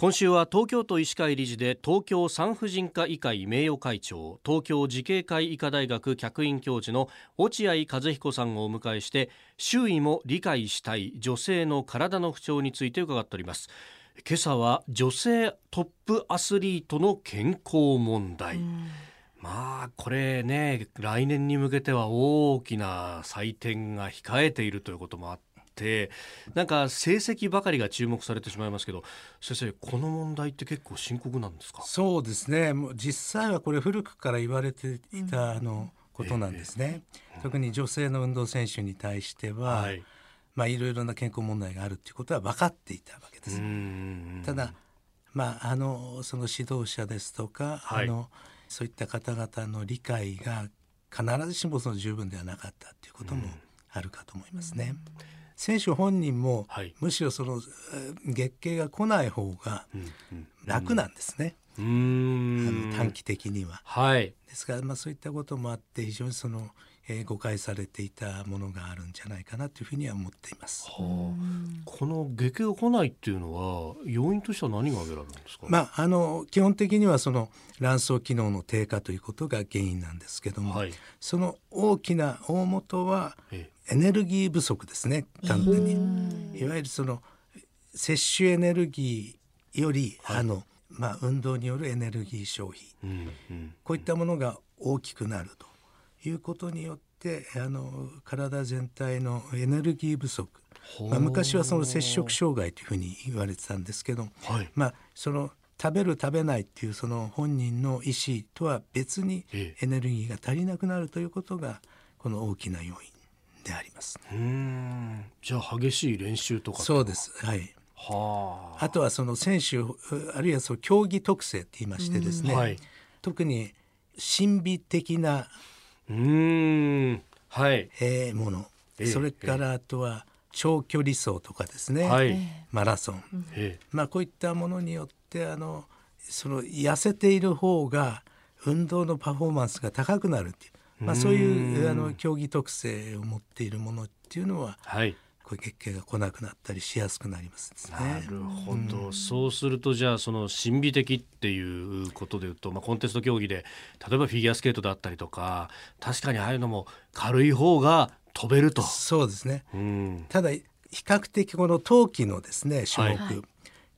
今週は東京都医師会理事で東京産婦人科医会名誉会長東京慈恵会医科大学客員教授の落合和彦さんをお迎えして周囲も理解したい女性の体の不調について伺っております。今朝は女性トップアスリートの健康問題、まあこれね来年に向けては大きな祭典が控えているということもあっててなんか成績ばかりが注目されてしまいますけど先生この問題って結構深刻なんですか？そうですね。もう実際はこれ古くから言われていた、あのことなんですね、えー、特に女性の運動選手に対しては、はい。まあ、いろいろな健康問題があるということは分かっていたわけです。ただ、まあ、あのその指導者ですとか、はい、あのそういった方々の理解が必ずしもその十分ではなかったということもあるかと思いますね。うん選手本人も、はい、むしろその月経が来ない方が楽なんですね。うん、あの短期的には。はい、ですから、まあ、そういったこともあって非常にその、えー、誤解されていたものがあるんじゃないかなというふうには思っています。はあ、この月経が来ないっていうのは要因としては何が挙げられるんですか、まあ、あの基本的にはその卵巣機能の低下ということが原因なんですけども、はい、その大きな大元は、ええエネルギー不足ですね簡単に。いわゆるその摂取エネルギーより、はい、あのまあ、運動によるエネルギー消費、うんうん、こういったものが大きくなるということによってあの体全体のエネルギー不足、まあ、昔はその摂食障害というふうに言われてたんですけど、はい、まあ、その食べる食べないっていうその本人の意思とは別にエネルギーが足りなくなるということがこの大きな要因であります。うん。じゃあ激しい練習とかそうです。はい。はあ、あとはその選手あるいはその競技特性って言いましてですね、はい、特に神秘的なうん。はい、えー、もの、えー、それからあとは長距離走とかですね、はい、マラソン、えー、まあこういったものによってあのその痩せている方が運動のパフォーマンスが高くなるっていうまあ、そういうあの競技特性を持っているものっていうのは、はい、こういう月経が来なくなったりしやすくなりますね。なるほど、うん、そうするとじゃあその神秘的っていうことでいうと、まあ、コンテスト競技で例えばフィギュアスケートだったりとか確かにああいうのも軽い方が飛べると。そうですね、うん、ただ比較的この冬季のですね種目、はい、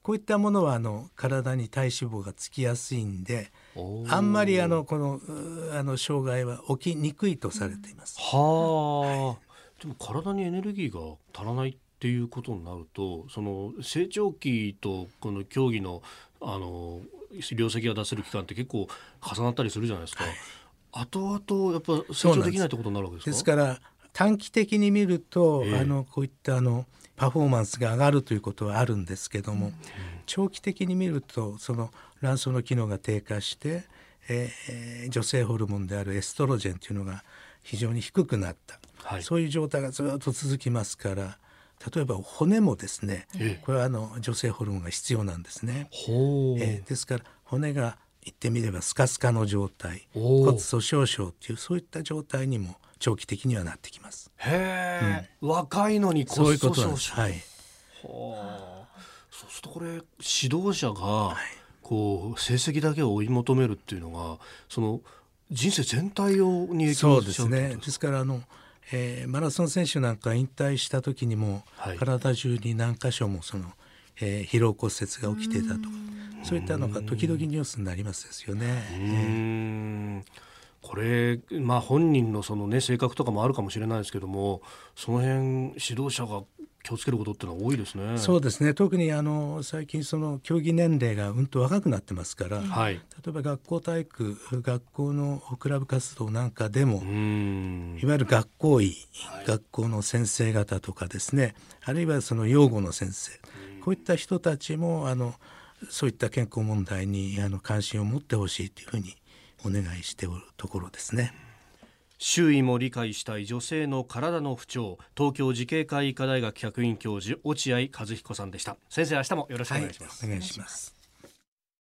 こういったものはあの体に体脂肪がつきやすいんであんまりあのこのあの障害は起きにくいとされています。はあ、はい、でも体にエネルギーが足らないっていうことになるとその成長期とこの競技のあの量積が出せる期間って結構重なったりするじゃないですか。はい、後々やっぱ成長できないってことになるわけですか？です。から短期的に見ると、えー、あのこういったあのパフォーマンスが上がるということはあるんですけども、うん、長期的に見るとその卵巣の機能が低下して、えー、女性ホルモンであるエストロジェンというのが非常に低くなった、はい、そういう状態がずっと続きますから例えば骨もですね、これはあの女性ホルモンが必要なんですね。えー、ですから骨が言ってみればスカスカの状態骨粗しょう症っていうそういった状態にも長期的にはなってきます。へえ、うん、若いのに骨粗しょう症。はい。はあ。そうするとこれ指導者が、はいこう成績だけを追い求めるっていうのがその人生全体をに影響そうですねですからあの、えー、マラソン選手なんか引退した時にも、はい、体中に何箇所もその、えー、疲労骨折が起きてたと。かそういったのが時々ニュースになりますですよね。これ、まあ、本人のその、ね、性格とかもあるかもしれないですけどもその辺指導者が気をつけることってのは多いですね。そうですね。特にあの最近その競技年齢がうんと若くなってますから、はい、例えば学校体育、学校のクラブ活動なんかでも、いわゆる学校医、はい、学校の先生方とかですね、あるいはその養護の先生、こういった人たちもあのそういった健康問題にあの関心を持ってほしいというふうにお願いしておるところですね。周囲も理解したい女性の体の不調東京慈恵会医科大学客員教授落合和彦さんでした。先生明日もよろしくお願いします、はい、お願いします。